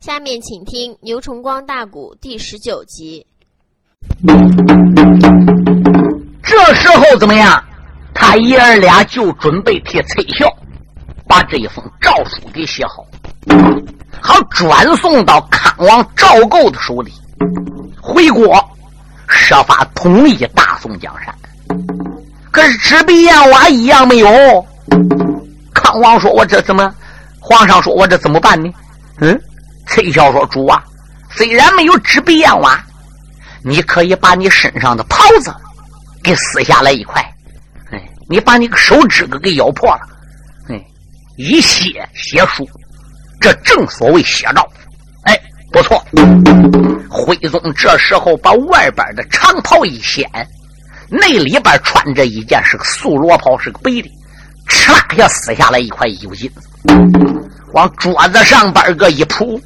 下面请听《牛崇光大鼓》第十九集。这时候怎么样？他爷儿俩就准备替崔孝把这一封诏书给写好，好转送到康王赵构的手里，回国设法统一大宋江山。可是纸笔砚瓦一样没有。康王说：“我这怎么？”皇上说：“我这怎么办呢？”嗯。崔孝说：“主啊，虽然没有纸笔砚瓦，你可以把你身上的袍子给撕下来一块，哎，你把你个手指头给咬破了，哎，一写写书，这正所谓写照。哎，不错。徽宗这时候把外边的长袍一掀，内里边穿着一件是个素罗袍，是个白的，哧啦一下撕下来一块油金子，往桌子上边个一铺。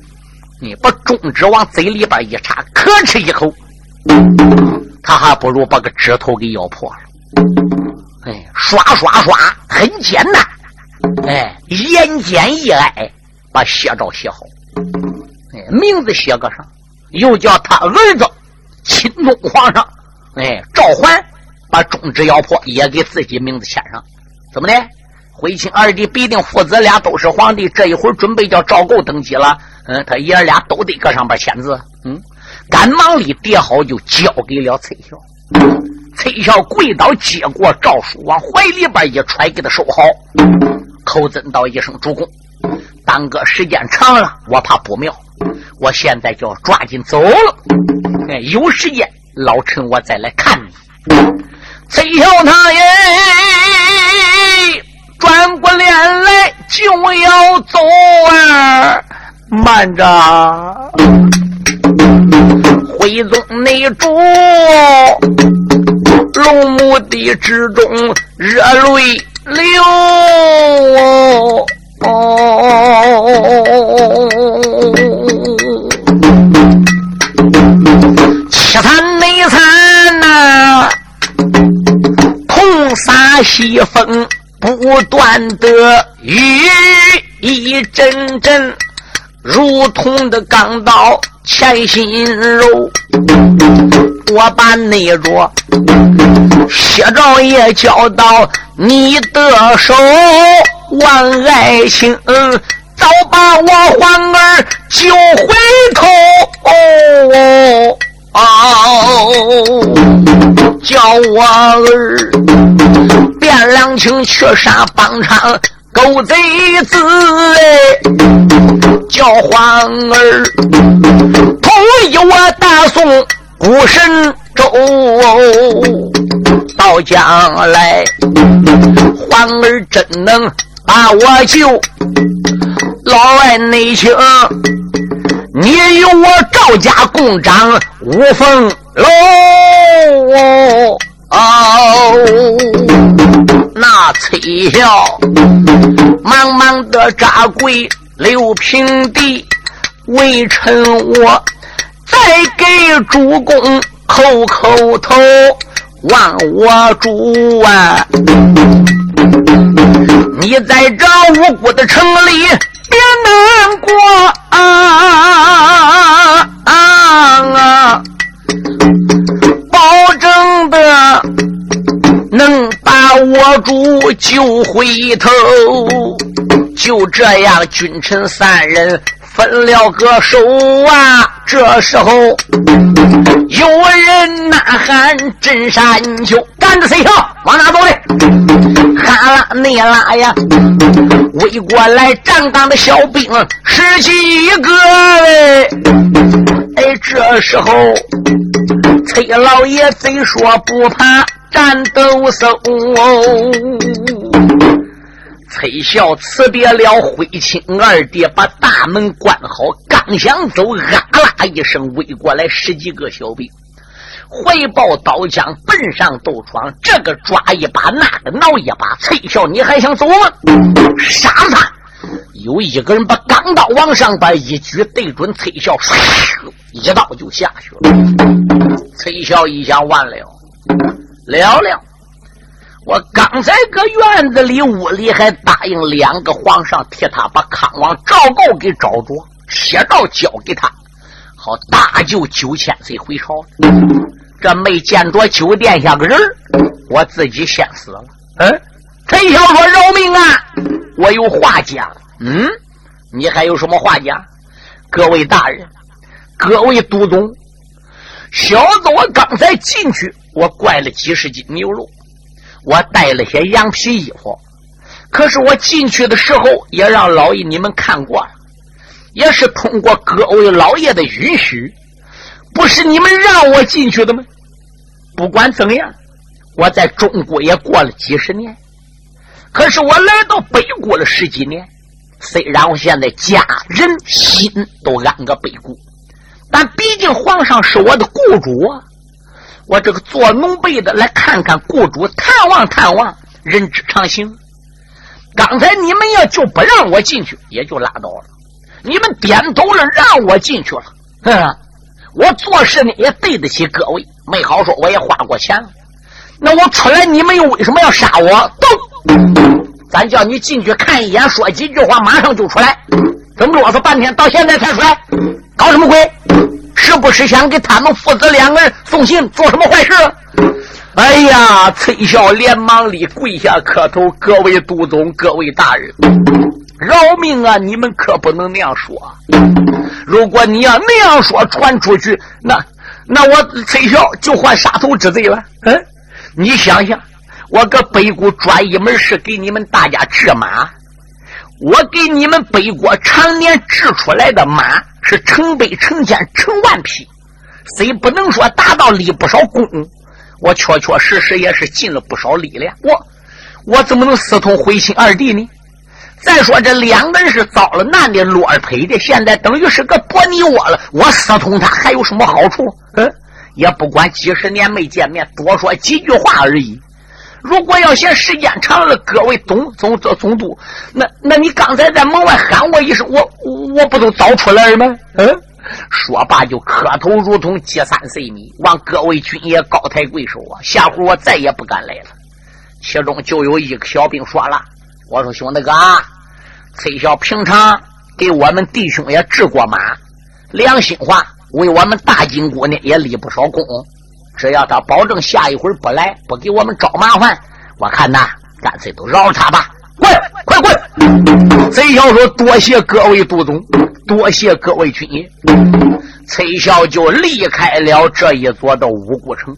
你把中指往嘴里边一插，咳哧一口，他还不如把个指头给咬破了。哎，刷刷刷，很简单。哎，言简意赅，把写照写好。哎，名字写个上，又叫他儿子钦宗皇上。哎，赵桓把中指咬破，也给自己名字签上。怎么的？徽钦二弟必定父子俩都是皇帝，这一会儿准备叫赵构登基了。嗯，他爷俩都得搁上边签字。嗯，赶忙里叠好，就交给了崔孝。崔孝跪倒接过诏书，往怀里边一揣，给他收好。口尊道一声：“主公，耽搁时间长了，我怕不妙。我现在就要抓紧走了。哎，有时间，老臣我再来看你。”崔孝他爷，转过脸来就要走啊。慢着，徽宗内主，龙墓地之中热泪流。凄惨内惨呐，痛洒西风不断的雨一阵阵。如同的钢刀嵌心肉，我把那着写照也交到你的手，万爱卿早把我皇儿救回头，叫我儿卞良卿去杀帮昌。狗贼子哎，叫皇儿同意我大宋孤神州，到将来皇儿真能把我救。老外内情，你与我赵家共掌五凤楼。哦，那崔孝茫茫的扎跪刘平地，微臣我再给主公叩叩头，望我主啊！你在这无辜的城里别难过啊啊！保证的能把我主救回头，就这样，君臣三人分了个手啊！这时候有人呐喊：“镇山丘，赶着谁跳？往哪走嘞？哈拉内拉呀！围过来站岗的小兵十几个嘞！哎，这时候。崔老爷贼说不怕战斗叟，崔孝辞别了徽钦二弟，把大门关好，刚想走，啊啦一声，围过来十几个小兵，怀抱刀枪奔上斗床，这个抓一把，那个挠一把。崔孝，你还想走吗？杀他！有一个人把钢刀往上边一举，对准崔孝，一刀就下去了。崔孝一想，完了，了了！我刚才搁院子里屋里还答应两个皇上替他把康王赵构给找着，写诏交给他，好大救九千岁回朝。这没见着九殿下个人我自己先死了。嗯，陈晓说：“饶命啊！我有话讲。嗯，你还有什么话讲？各位大人，各位都总，小子我刚才进去，我拐了几十斤牛肉，我带了些羊皮衣服。”可是我进去的时候，也让老爷你们看过了，也是通过各位老爷的允许，不是你们让我进去的吗？不管怎样，我在中国也过了几十年，可是我来到北国了十几年。虽然我现在家人心都安个北国，但毕竟皇上是我的雇主啊！我这个做奴婢的来看看雇主，探望探望，人之常情。刚才你们要就不让我进去，也就拉倒了。你们点头了，让我进去了。哼，我做事呢也对得起各位。没好说，我也花过钱了。那我出来，你们又为什么要杀我？都！咱叫你进去看一眼，说几句话，马上就出来。怎么啰嗦半天，到现在才出来？搞什么鬼？是不是想给他们父子两个人送信，做什么坏事？哎呀！崔孝连忙里跪下磕头：“各位督总，各位大人，饶命啊！你们可不能那样说。如果你要那样说，传出去，那那我崔孝就换杀头之罪了。嗯，你想想，我搁北谷专一门是给你们大家治马，我给你们北国常年治出来的马是成百成千成万匹，虽不能说达到立不少功。”我确确实实也是尽了不少力量，我我怎么能私通徽钦二弟呢？再说这两个人是遭了难的，落儿配的，现在等于是个薄泥窝了。我私通他还有什么好处？嗯，也不管几十年没见面，多说几句话而已。如果要嫌时间长了，各位总总总总督，那那你刚才在门外喊我一声，我我不都早出来了吗？嗯。说罢，就磕头如同接三岁米，望各位军爷高抬贵手啊！下回我再也不敢来了。其中就有一个小兵说了：“我说兄弟哥啊，崔小平常给我们弟兄也治过马，良心话，为我们大金国呢也立不少功。只要他保证下一回不来，不给我们找麻烦，我看呐，干脆都饶了他吧。”滚，快滚！贼小说：“多谢各位督总，多谢各位军爷。”崔孝就离开了这一座的五谷城。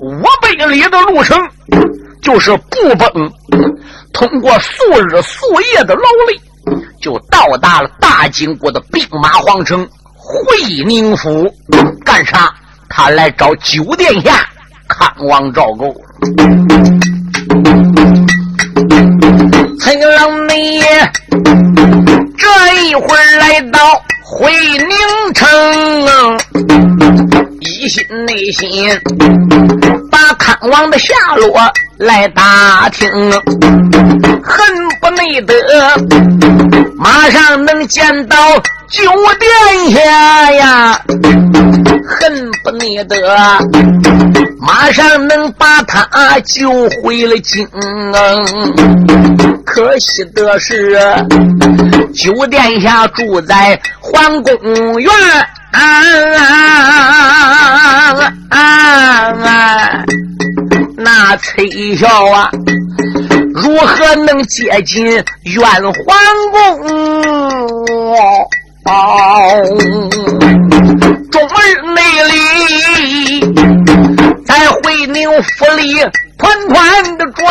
五百里的路程，就是不崩，通过数日数夜的劳累，就到达了大金国的兵马皇城会宁府。干啥？他来找九殿下看望赵构。陈郎你这一会儿来到会宁城，一心内心把看望的下落来打听，恨不内得马上能见到九殿下呀，恨不内得马上能把他救回了京。可惜的是，九殿下住在皇宫院，那崔孝啊，如何能接近院皇宫？中日内里，在回宁府里团团的转。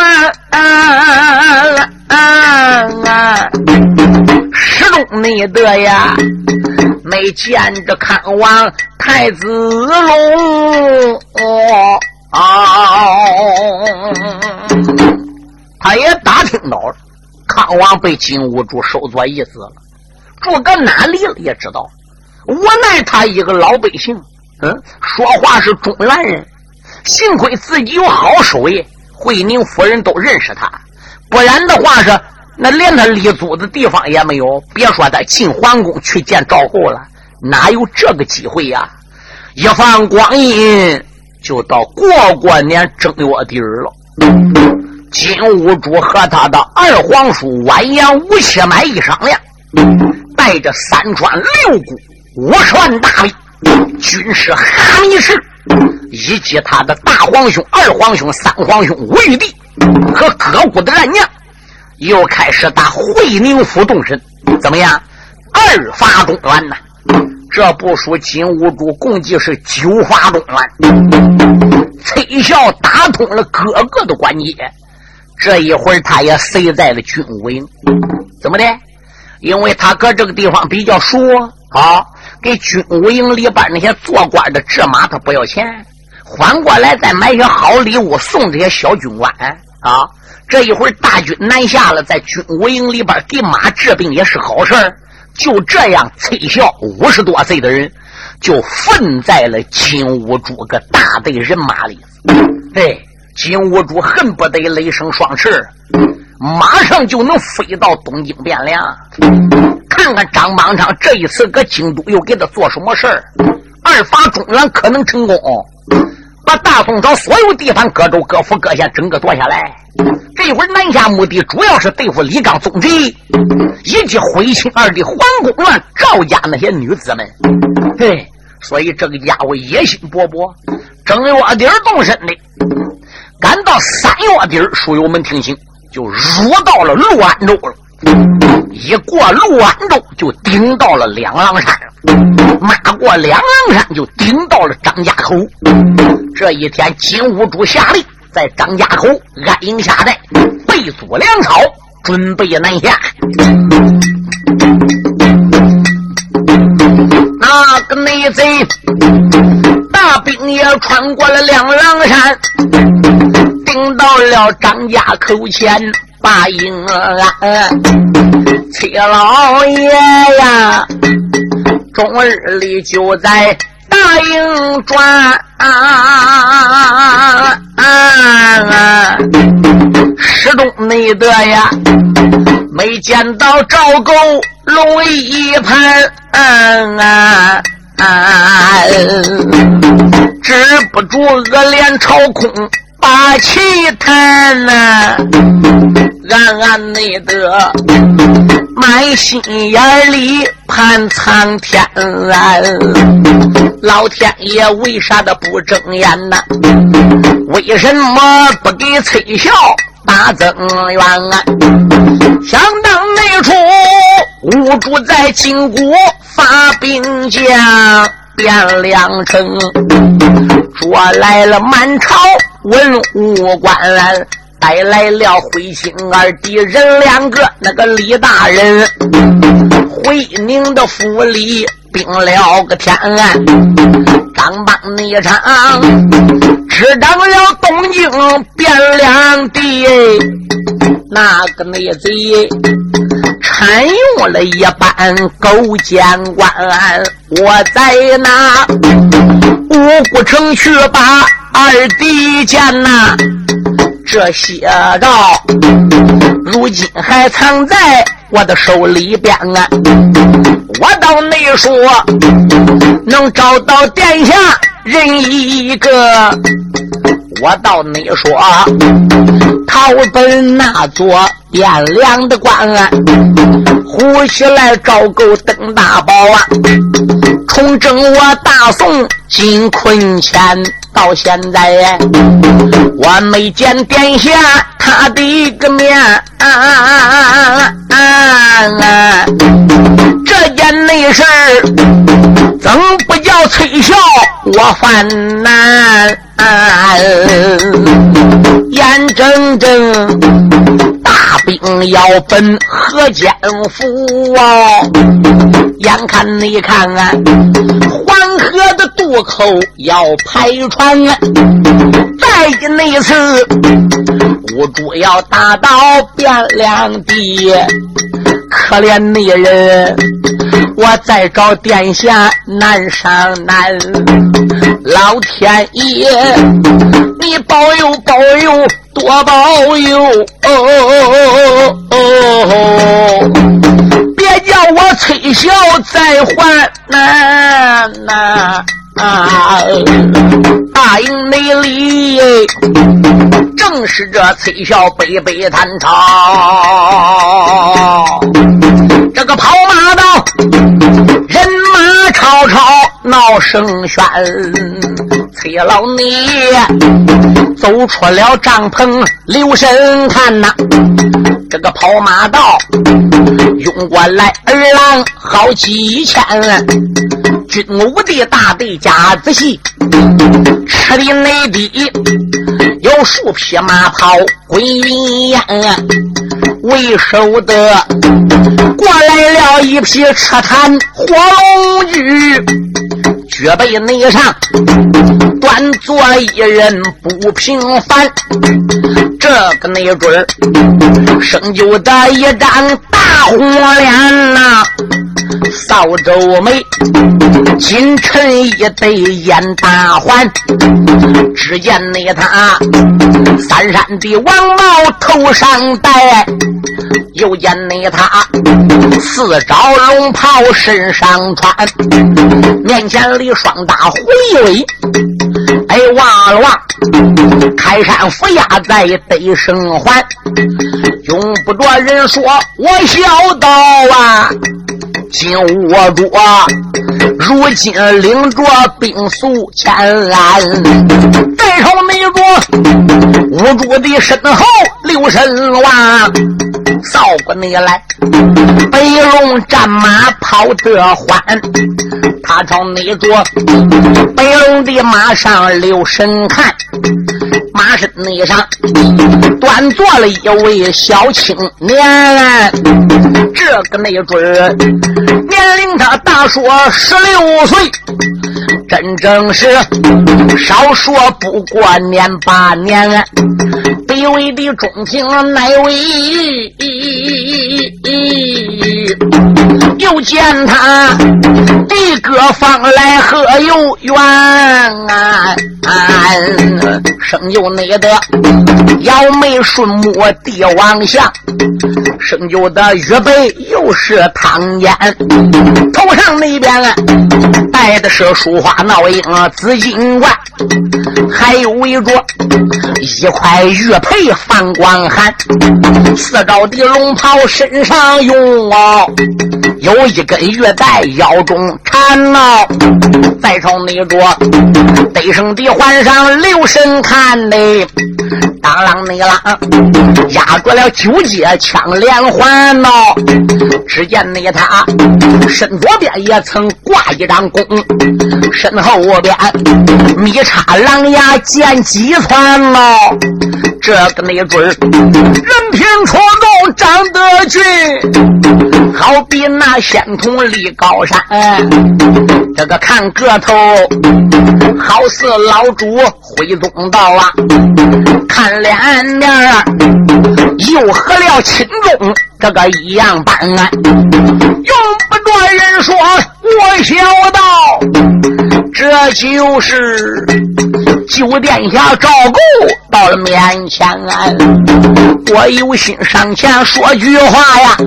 始终没得呀，没见着看望太子龙，他也打听到了，康王被金兀术收作义子了，住搁哪里了也知道。无奈他一个老百姓，嗯，说话是中原人，幸亏自己有好手艺，惠宁夫人都认识他。不然的话是，那连他立足的地方也没有。别说他进皇宫去见赵后了，哪有这个机会呀？一放光阴，就到过过年正月底儿了。金兀术和他的二皇叔完颜吴七买一商量，带着三川六股五十万大兵，军师哈密士以及他的大皇兄、二皇兄、三皇兄吴玉帝和各股的战将，又开始打会宁府动身。怎么样？二发中原呐！这部署金兀术共计是九发中原。崔孝打通了各个的关节，这一会儿他也塞在了军务营。怎么的？因为他搁这个地方比较熟啊，给军武营里边那些做官的制马他不要钱，反过来再买些好礼物送这些小军官。啊。这一会儿大军南下了，在军武营里边给马治病也是好事就这样，崔孝五十多岁的人就分在了金兀术个大队人马里。哎，金兀术恨不得雷声双翅，马上就能飞到东京汴梁，看看张邦昌这一次搁京都又给他做什么事儿。二发中原可能成功。把大宋朝所有地方各州各府各县整个夺下来，这会儿南下目的主要是对付李刚宗贼，以及徽钦二帝皇宫乱赵家那些女子们。嘿，所以这个家伙野心勃勃，正月底动身的，赶到三月底书友们听清，就入到了陆安州了。一过陆安州，就顶到了两狼山马过两狼山，就顶到了张家口。这一天，金兀术下令在张家口安营下寨，备足粮草，准备南下。那个内贼大兵也穿过了两狼山，顶到了张家口前。把营安，崔老爷呀，终日里就在大营转，始终内得呀，没见到赵构龙一盘，止不住恶脸朝空。把气叹呐，暗暗内得满心眼里盼苍天，老天爷为啥的不睁眼呐？为什么不给崔孝大增援啊？想当那处无主在金国发兵将。汴梁城，捉来了满朝文武官，带来了徽钦二弟人两个，那个李大人，回宁的府里兵了个天安，张邦那场，执掌了东京汴梁地，那个内贼。参用了一班勾践官，我在那五谷城去把二弟见呐。这些招如今还藏在我的手里边啊。我倒没说能找到殿下人一个，我倒没说逃奔那座。汴梁的关啊，呼起来赵构登大宝啊，从征我大宋进坤前，到现在我没见殿下他的个面，这件内事怎不叫崔笑我犯难？眼睁睁。大兵要奔河间府啊！眼看你看啊，黄河的渡口要排船啊！再那次，吴主要打到汴梁地，可怜那人，我再找殿下难上难。老天爷，你保佑保佑！多保佑！哦哦哦！别叫我崔孝再还难呐！啊！大营内里，正是这崔小北北探朝。这个跑马道，人马吵吵闹声喧。崔老你走出了帐篷，留神看呐。这个跑马道涌过来儿郎好几千，军武的大队家子戏，吃的内地有数匹马跑滚云烟，为首的过来了一匹车坛火龙驹。绝背内上，端坐一人不平凡。这个内准儿，生就的一张大红脸呐，扫帚眉，金晨一对眼大环。只见那他三山的王帽头上戴，又见那他四招龙袍身上穿，面前里。双大虎尾，望了望，开山扶压在得生还，用不着人说，我小道啊，紧握着，如今领着兵速前来，带上那着无助的身后留神望。扫过你来，白龙战马跑得欢，他朝那座白龙的马上留神看，马身内上端坐了一位小青年，这个那准儿年龄他大说十六岁，真正是少说不过年八年，为的中平乃位。又见他的哥方来何有缘？生就那的摇眉顺目帝王相，生就的玉背又是唐烟，头上那边戴的是书花闹英紫金冠，还有围着一块玉佩放光寒，四招的龙袍身上用哦，有一根玉带腰中缠哦，再朝那着得胜的环上留神看呢，当啷那啷压住了九节枪连环哦，只见那他身左边也曾挂一张弓，身后边密插狼牙剑几窜哦，这个没准儿人品出众长得俊，好比那仙童立高山。这个看个头，好似老主回宗道啊。看脸面又和了钦宗这个一样般。用不着人说，我晓道，这就是九殿下赵构到了面前。我有心上前说句话呀，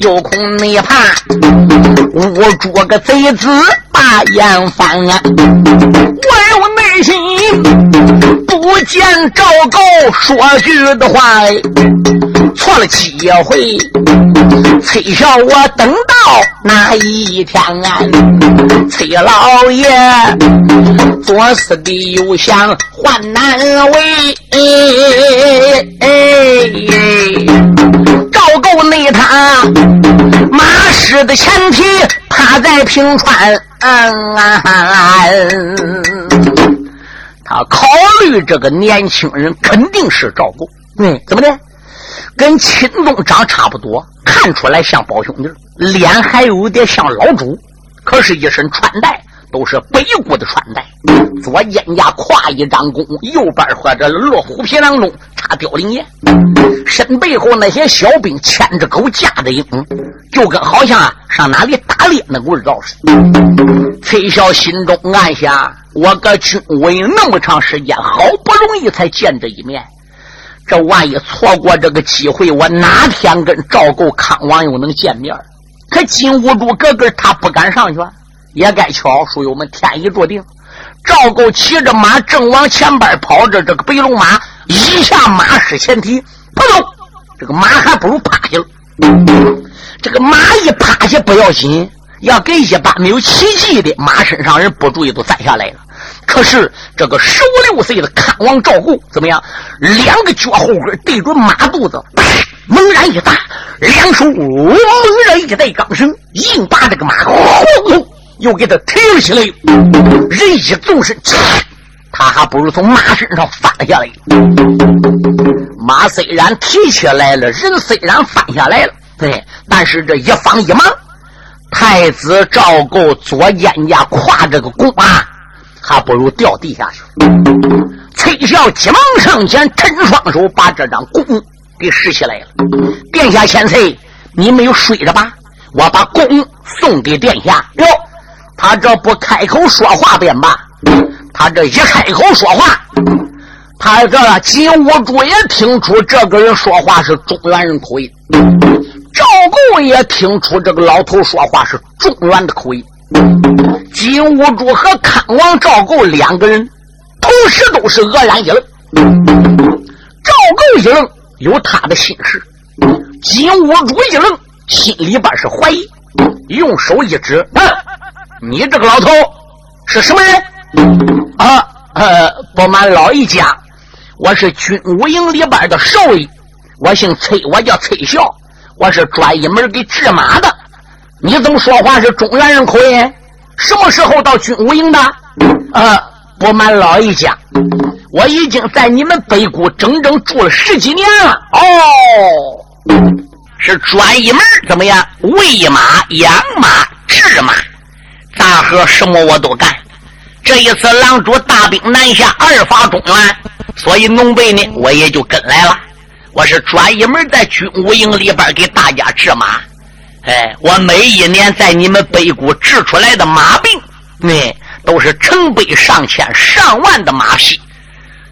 有空你怕我捉个贼子把眼翻啊。我有内心不见赵构说句的话，错了几回，崔小我等到哪一天啊？崔老爷作死的又想换难为。赵构内他马失的前蹄趴在平川，他考虑这个年轻人肯定是赵构。嗯，怎么的？跟秦宗长差不多，看出来像胞兄弟，脸还有点像老朱，可是，一身穿戴。都是北国的穿戴，左肩胛挎一张弓，右边或者落虎皮囊中插凋零叶，身背后那些小兵牵着狗架着鹰，就跟好像啊上哪里打猎那味道似的。崔小心中暗想：我个军委那么长时间，好不容易才见这一面，这万一错过这个机会，我哪天跟赵构、康王又能见面？可金兀术哥哥他不敢上去。也该巧，书友们天意注定，赵构骑着马正往前边跑着，这个白龙马一下马失前蹄，扑通，这个马还不如趴下了。这个马一趴下不要紧，要给一般没有奇迹的马身上人不注意都栽下来了。可是这个十五六岁的看王赵构怎么样？两个脚后跟对准马肚子，猛然一打，两手猛然一带钢绳，硬把这个马轰又给他提了起来。人一纵身，他还不如从马身上翻下来。马虽然提起来了，人虽然翻下来了，对，但是这一放一忙，太子赵构左肩胛挎这个弓啊。还不如掉地下去。崔孝急忙上前，伸双手把这张弓给拾起来了。殿下千岁，你没有睡着吧？我把弓送给殿下。哟，他这不开口说话便罢，他这一开口说话，他这金兀术也听出这个人说话是中原人口音，赵构也听出这个老头说话是中原的口音。金兀术和康王赵构两个人同时都是愕然一愣。赵构一愣，有他的心事；金兀术一愣，心里边是怀疑。用手一指：“啊，你这个老头是什么人？”啊，呃，不瞒老一家，我是军武营里边的少爷，我姓崔，我叫崔孝，我是专一门给治马的。你怎么说话是中原人口音？什么时候到军武营的？呃，不瞒老爷讲，我已经在你们北谷整整住了十几年了。哦，是专一门怎么样？喂马、养马、治马，大河什么我都干。这一次狼主大兵南下，二伐中原，所以农备呢，我也就跟来了。我是专一门在军武营里边给大家治马。哎，我每一年在你们北谷治出来的马病，那都是成百上千上万的马匹。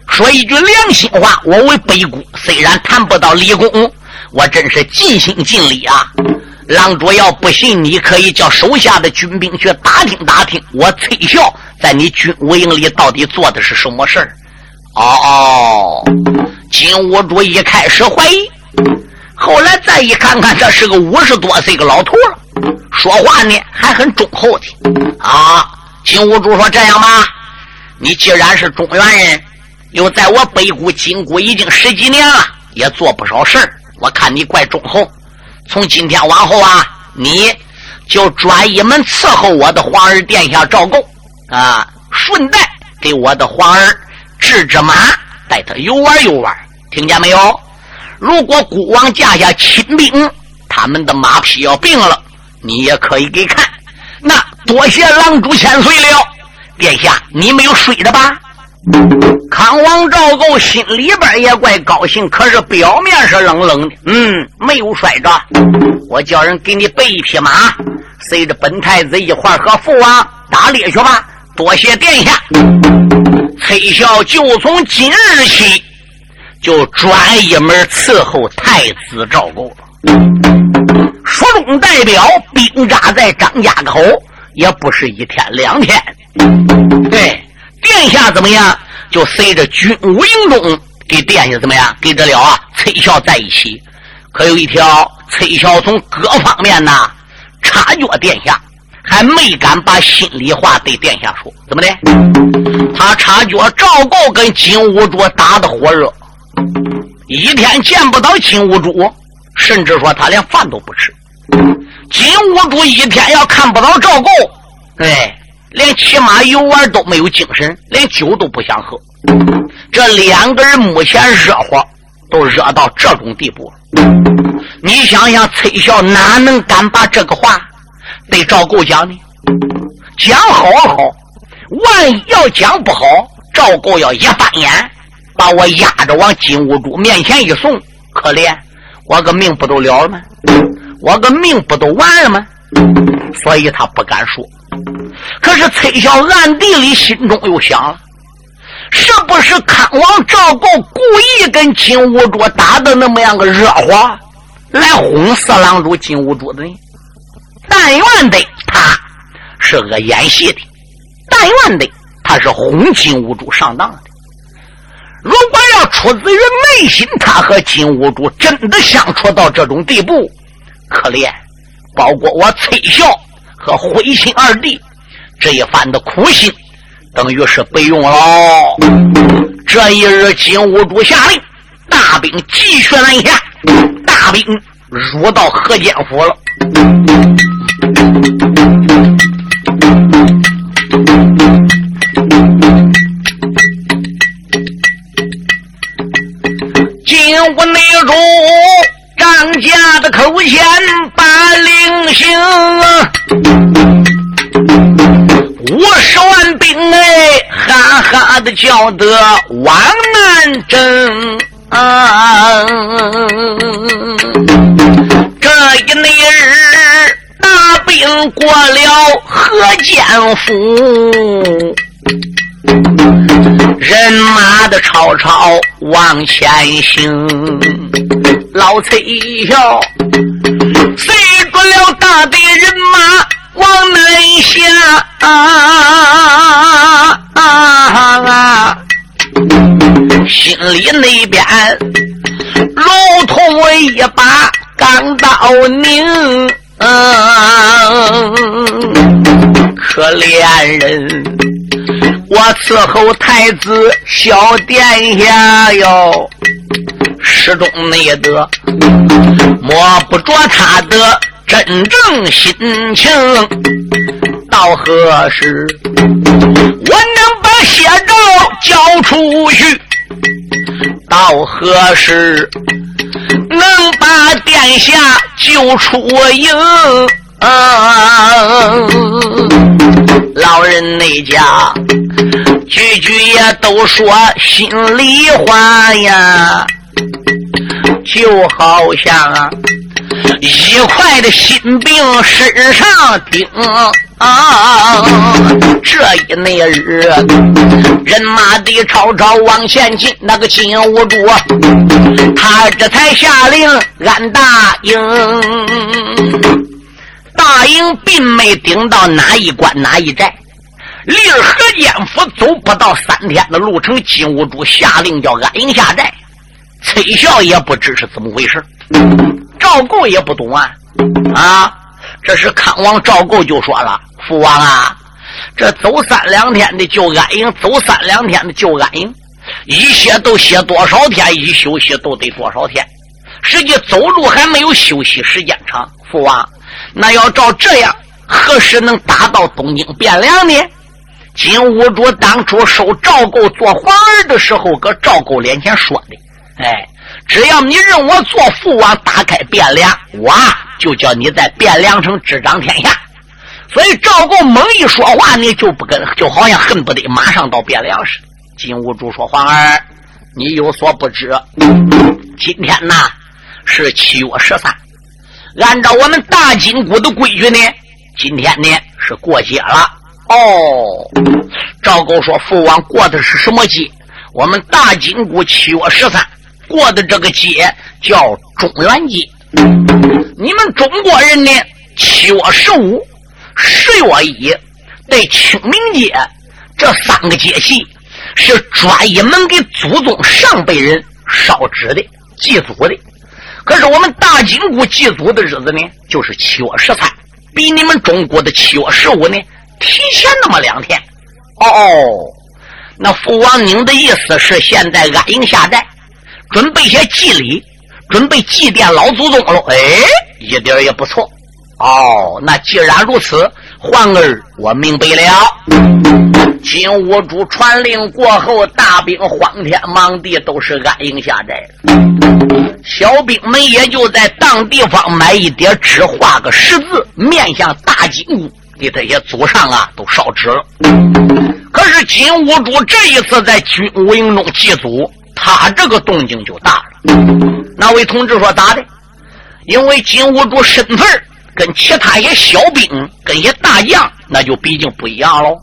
说一句良心话，我为北谷虽然谈不到立功，我真是尽心尽力啊。郎主要不信，你可以叫手下的军兵去打听打听，我崔孝在你军武营里到底做的是什么事儿。哦哦，金兀术一开始怀疑。后来再一看看，这是个五十多岁个老头了，说话呢还很忠厚的啊。金兀术说：“这样吧，你既然是中原人，又在我北谷金谷已经十几年了，也做不少事儿。我看你怪忠厚，从今天往后啊，你就专一门伺候我的皇儿殿下赵构啊，顺带给我的皇儿治治马，带他游玩游玩，听见没有？”如果孤王驾下亲兵，他们的马匹要病了，你也可以给看。那多谢狼主千岁了，殿下，你没有睡的吧？康王赵构心里边也怪高兴，可是表面是冷冷的。嗯，没有摔着。我叫人给你备一匹马，随着本太子一块和父王打猎去吧。多谢殿下。崔孝就从今日起。就专一门伺候太子赵构了。蜀中代表兵扎在张家口，也不是一天两天。对，殿下怎么样？就随着军武营中给殿下怎么样？给得了啊？崔孝在一起，可有一条，崔孝从各方面呐察觉殿下，还没敢把心里话对殿下说。怎么的？他察觉赵构跟金兀术打得火热。一天见不到金兀术，甚至说他连饭都不吃。金兀术一天要看不到赵构，对，连骑马游玩都没有精神，连酒都不想喝。这两个人目前热火都热到这种地步了。你想想，崔孝哪能敢把这个话对赵构讲呢？讲好好，万一要讲不好，赵构要一翻眼。把我压着往金兀术面前一送，可怜我个命不都了了吗？我个命不都完了吗？所以他不敢说。可是崔小暗地里心中又想了：是不是康王赵构故意跟金兀术打的那么样个热火，来哄四郎主金兀术的呢？但愿的他是个演戏的，但愿的。他是哄金兀术上当的。如果要出自于内心，他和金兀术真的相处到这种地步，可怜，包括我崔孝和灰心二弟这一番的苦心，等于是白用了。这一日，金兀术下令，大兵继续南下，大兵入到河间府了。金屋内中，张家的口前把令行，五十万兵哎，哈哈的叫得往南征啊！这一那日，大兵过了河间府。人马的吵吵往前行，老崔一笑，随着了大队人马往南下啊啊啊！心里那边如同一把钢刀拧，可怜人。我伺候太子小殿下哟，始终没得摸不着他的真正心情。到何时我能把血诏交出去？到何时能把殿下救出营？啊，老人那家句句也都说心里话呀，就好像啊一块的心病身上顶啊！这一那日，人马的吵吵往前进，那个金兀术他这才下令俺答应。大营并没顶到哪一关哪一寨，离河间府走不到三天的路程。金兀术下令叫安营下寨，崔孝也不知是怎么回事，赵构也不懂啊啊！这是康王赵构就说了：“父王啊，这走三两天的就安营，走三两天的就安营，一歇都歇多少天，一休息都得多少天。实际走路还没有休息时间长，父王。”那要照这样，何时能打到东京汴梁呢？金兀术当初收赵构做皇儿的时候，搁赵构脸前说的：“哎，只要你认我做父王，打开汴梁，我就叫你在汴梁城执掌天下。”所以赵构猛一说话，你就不跟，就好像恨不得马上到汴梁似的。金兀术说：“皇儿，你有所不知，今天呐是七月十三。”按照我们大金谷的规矩呢，今天呢是过节了。哦，赵构说：“父王过的是什么节？我们大金谷七月十三过的这个节叫中元节。你们中国人呢，七月十五、十月一对清明节这三个节气是专一门给祖宗上辈人烧纸的、祭祖的。”可是我们大金谷祭祖的日子呢，就是七月十三，比你们中国的七月十五呢提前那么两天。哦，那父王您的意思是现在安营下寨，准备些祭礼，准备祭奠老祖宗了？哎，一点也不错。哦，那既然如此，皇儿我明白了。金兀术传令过后，大兵荒天忙地，都是安营下寨了。小兵们也就在当地方买一叠纸，画个十字，面向大金屋，给这些祖上啊都烧纸了。可是金兀术这一次在军务营中祭祖，他这个动静就大了。那位同志说咋的？因为金兀术身份跟其他一些小兵、跟一些大将，那就毕竟不一样喽。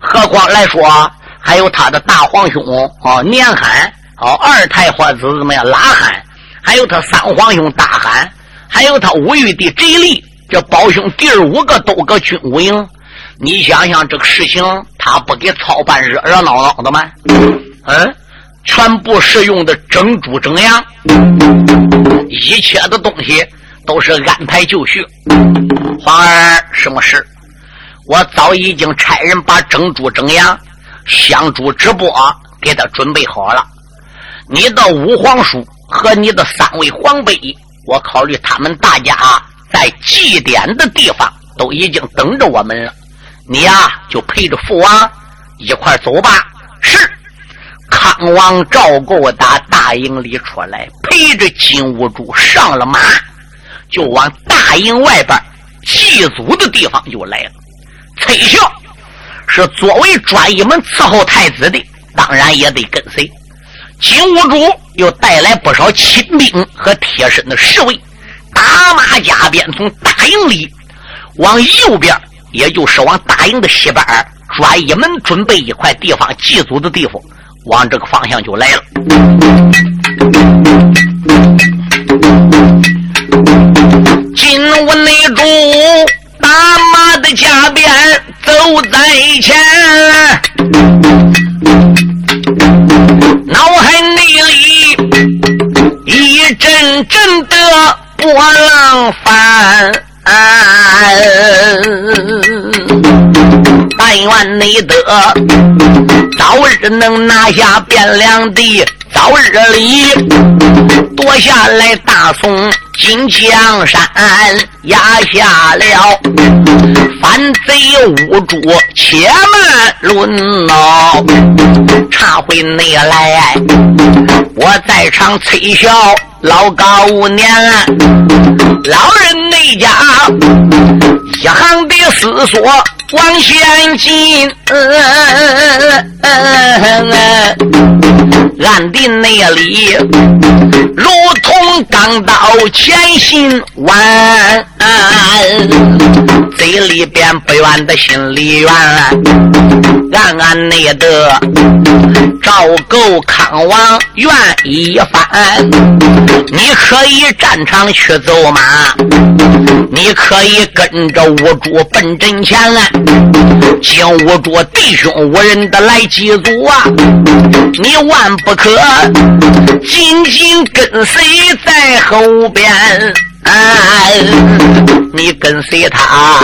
何况来说，还有他的大皇兄啊，年罕哦，二太皇子怎么样？拉罕，还有他三皇兄大罕，还有他五玉帝贼利，这宝兄弟五个都搁军武营，你想想这个事情，他不给操办热热闹闹的吗？嗯，全部是用的整猪整羊，一切的东西都是安排就绪。皇儿，什么事？我早已经差人把整猪整羊、香猪直播给他准备好了。你到五皇叔和你的三位皇妃，我考虑他们大家在祭奠的地方都已经等着我们了。你呀，就陪着父王一块走吧。是，康王赵构打大营里出来，陪着金兀术上了马，就往大营外边祭祖的地方就来了。崔孝是作为专一门伺候太子的，当然也得跟随。金兀术又带来不少亲兵和贴身的侍卫，打马加鞭从大营里往右边。也就是往大营的西边专一门准备一块地方祭祖的地方，往这个方向就来了。金兀内主打马的加鞭走在前，脑海内里一阵阵的波浪翻。但愿你得早日能拿下汴梁地，早日里夺下来大宋金江山，压下了反贼无主，且慢论闹。茶会内来，我在场崔小老高年，老人内家一行的思索往前进，暗地内里如同钢刀前行弯，嘴里边不愿的心里怨，暗暗内的赵构康王愿一番，你可以战场去走马，你可以跟着五主奔阵前啊，金兀术弟兄五人的来祭祖啊，你万不可紧紧跟随在后边。你跟随他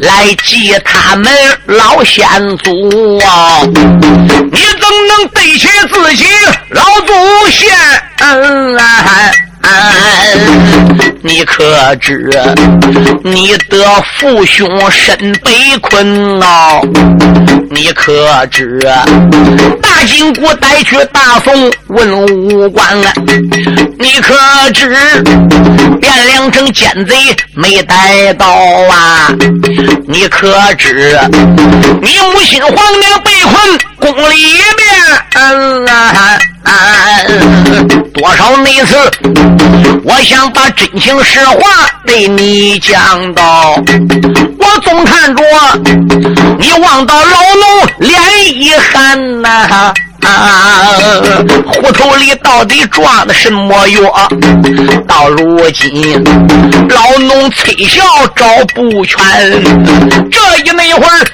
来祭他们老先祖啊！你怎能对起自己老祖先？你可知你的父兄身被困呐？你可知大金国带去大宋文武官啊？你可知汴梁城奸贼没逮到啊？你可知你母亲皇娘被困宫里边啊？多少那次，我想把真情实话对你讲到。我总看着你望到老奴脸一寒呐。啊虎头里到底装的什么药？到如今，老农崔孝找不全。这一那会儿，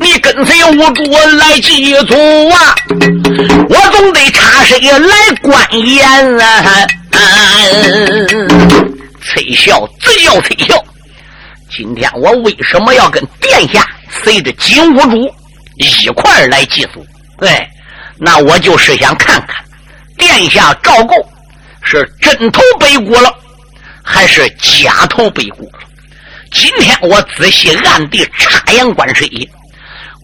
你跟随五主来祭祖啊？我总得查谁来观言啊！崔孝，只叫崔孝。今天我为什么要跟殿下随着金兀术一块来祭祖？对。那我就是想看看，殿下赵构是真头背骨了，还是假头背骨了？今天我仔细暗地察言观水，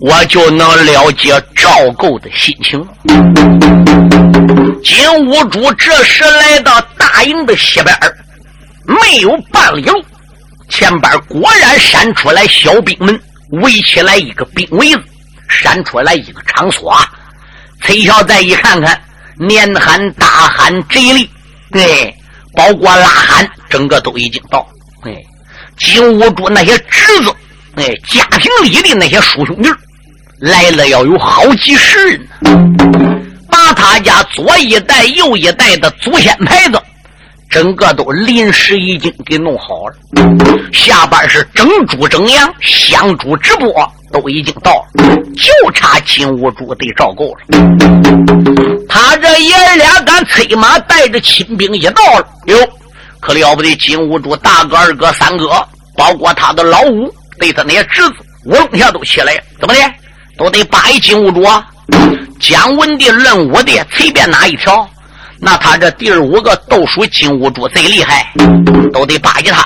我就能了解赵构的心情。金兀术这时来到大营的西边没有半里路，前边果然闪出来小兵们，围起来一个兵围子，闪出来一个场所。崔孝再一看看，年寒、大罕、贼力，对，包括拉罕，整个都已经到。哎，金兀术那些侄子，哎，家庭里的那些叔兄弟来了，要有好几十人，把他家左一代、右一代的祖先牌子整个都临时已经给弄好了。下边是整猪整羊，香猪直播都已经到了，就差金兀术对赵构了。他这爷俩敢催马带着亲兵一到了，哟，可了不得！金兀术大哥、二哥、三哥，包括他的老五，对他那些侄子，五龙下都起来，怎么的？都得扒一金兀术啊！姜文的、论武的，随便哪一条，那他这第五个都属金兀术最厉害，都得巴结他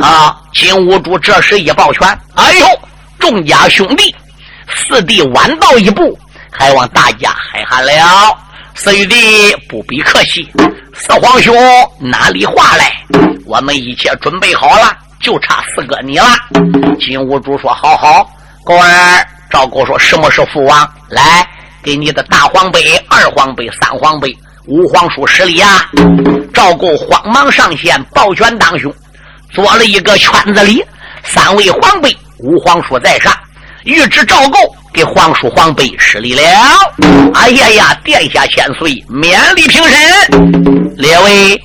啊！金兀术这时一抱拳，哎呦，众家兄弟，四弟晚到一步，还望大家海涵了。四弟不必客气，四皇兄哪里话来？我们一切准备好了，就差四哥你了。金兀术说：“好好，狗儿。”赵构说：“什么是父王？来，给你的大黄杯、二黄杯、三黄杯、五皇叔施礼啊！”赵构慌忙上前抱拳当兄，做了一个圈子礼。三位皇辈、五皇叔在上，御旨赵构给皇叔、皇辈施礼了。哎呀呀，殿下千岁，免礼平身。列位，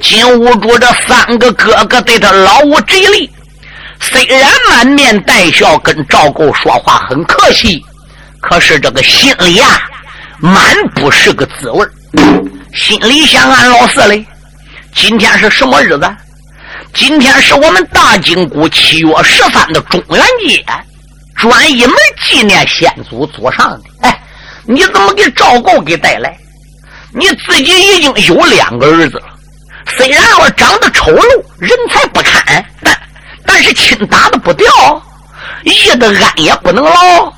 金兀术这三个哥哥对他老无这礼。虽然满面带笑跟赵构说话很客气，可是这个心里啊，满不是个滋味心里想：俺老四嘞，今天是什么日子？今天是我们大金谷七月十三的中元节，专一门纪念先祖祖上的。哎，你怎么给赵构给带来？你自己已经有两个儿子了，虽然我长得丑陋，人才不堪，但。但是亲打的不掉，义的安也不能劳，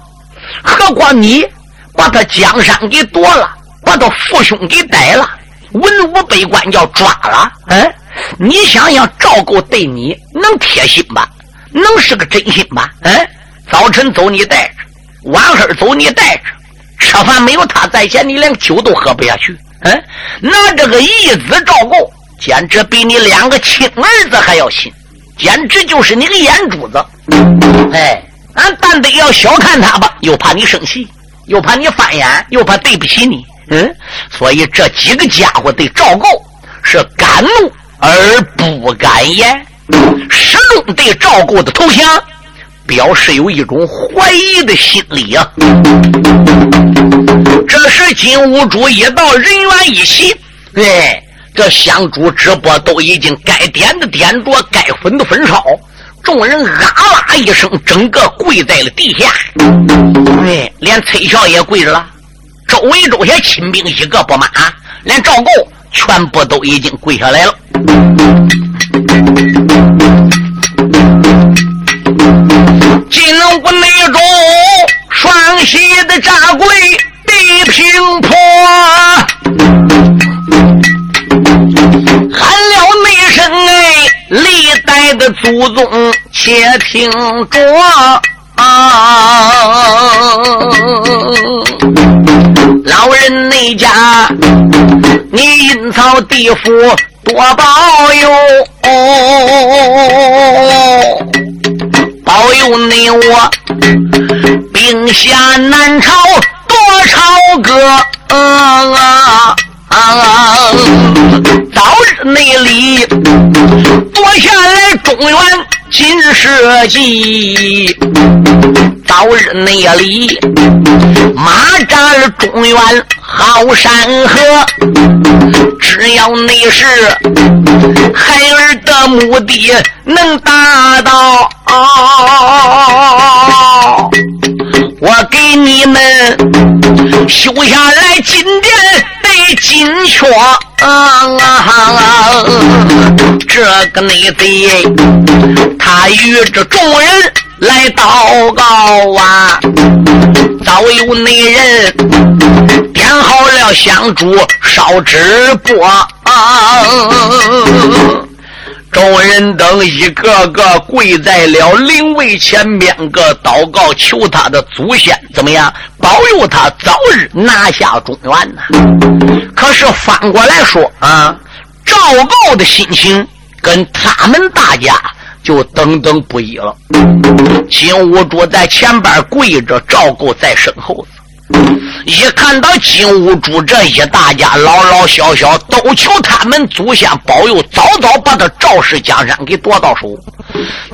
何况你把他江山给夺了，把他父兄给逮了，文武百官叫抓了，嗯，你想想赵构对你能贴心吧？能是个真心吧？嗯，早晨走你带着，晚黑走你带着，吃饭没有他在前，你连酒都喝不下去。嗯，那这个义子赵构，简直比你两个亲儿子还要亲。简直就是你个眼珠子！哎，俺但得要小看他吧，又怕你生气，又怕你翻眼，又怕对不起你。嗯，所以这几个家伙对赵构是敢怒而不敢言，始终对赵构的投降表示有一种怀疑的心理啊。这时金兀术一到，人员一齐，对。这香烛直播都已经该点的点着，该焚的焚烧，众人啊啦一声，整个跪在了地下。哎，连崔孝也跪着了，周围这些亲兵一个不满，连赵构全部都已经跪下来了。金屋内中，双膝的扎跪地平坡。喊了内声哎历代的祖宗，且听着！啊老人那家，你阴曹地府多保佑，哦保佑你我兵下南朝多朝歌啊！啊！早日内里夺下来中原金社稷，早日内里马扎了中原好山河。只要你是孩儿的目的能达到，我给你们修下来金殿。金雀啊，这个内贼，他与这众人来祷告啊，早有内人点好了香烛烧纸钵啊。众人等一个个跪在了灵位前边，个祷告求他的祖先怎么样保佑他早日拿下中原呐？可是反过来说啊，赵构的心情跟他们大家就等等不一了。金兀术在前边跪着，赵构在身后。一看到金兀术这一大家老老小小都求他们祖先保佑，早早把他赵氏江山给夺到手。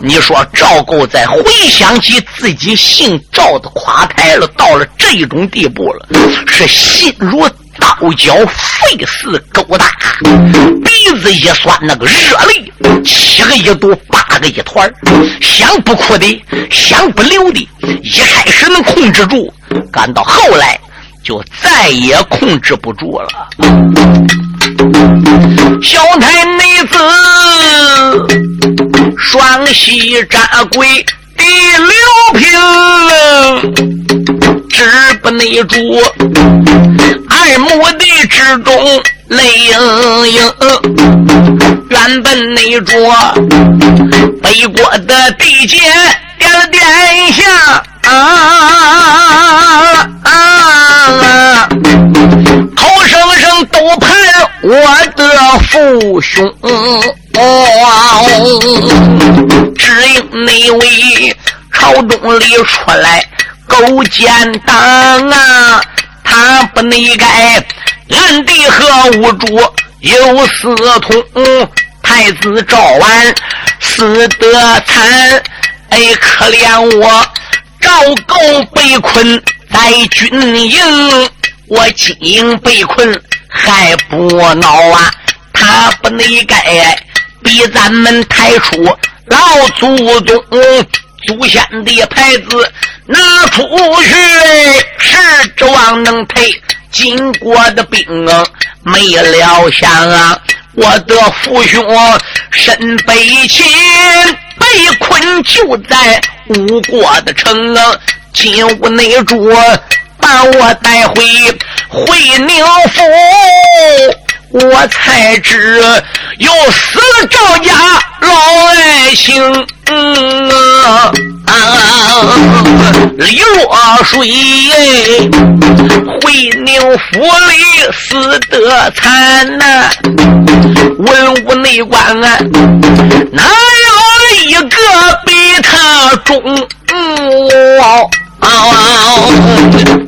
你说赵构在回想起自己姓赵的垮台了，到了这种地步了，是心如刀绞，肺似狗大，鼻子一酸，那个热泪七个一堵，八个一团想不哭的，想不流的，一开始能控制住，赶到后来。就再也控制不住了。小太妹子双膝扎跪第六平，止不内住，二目的之中泪盈盈。原本内着北国的地界点了点下。啊啊啊！口声声都盼我的父兄，只因那位朝中里出来勾奸党啊，他不内该暗地和无主有私通，太子赵完死得惨，哎，可怜我。赵构被困在军营，我金营被困还不恼啊！他不内该逼咱们抬出老祖宗祖先的牌子拿出去，是指望能配金国的兵啊！没料想啊，我的父兄身被擒。被困就在吴国的城，进屋内主，把我带回回宁府，我才知又死了赵家老爱卿。李若水回宁府里死得惨呐，文武内官啊，哪有一个比他忠？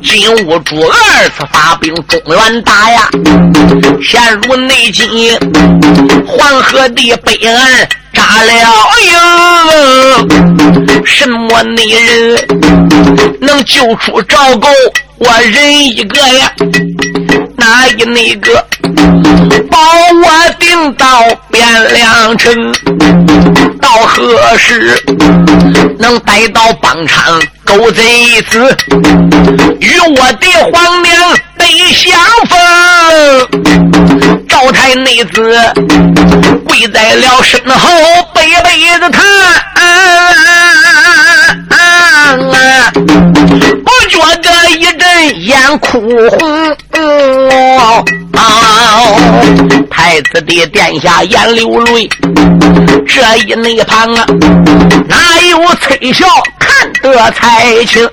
金兀术二次发兵中原打呀，陷入内金，黄河的北岸扎了营。什么内人能救出赵构？我人一个呀，哪一那个保我定到汴梁城？到何时能带到邦昌？狗贼子与我的皇娘得相逢，赵太内子跪在了身后，背背着他，啊不觉得一阵眼哭红。太子的殿下眼流泪，这一内旁啊，哪有崔孝看得才清？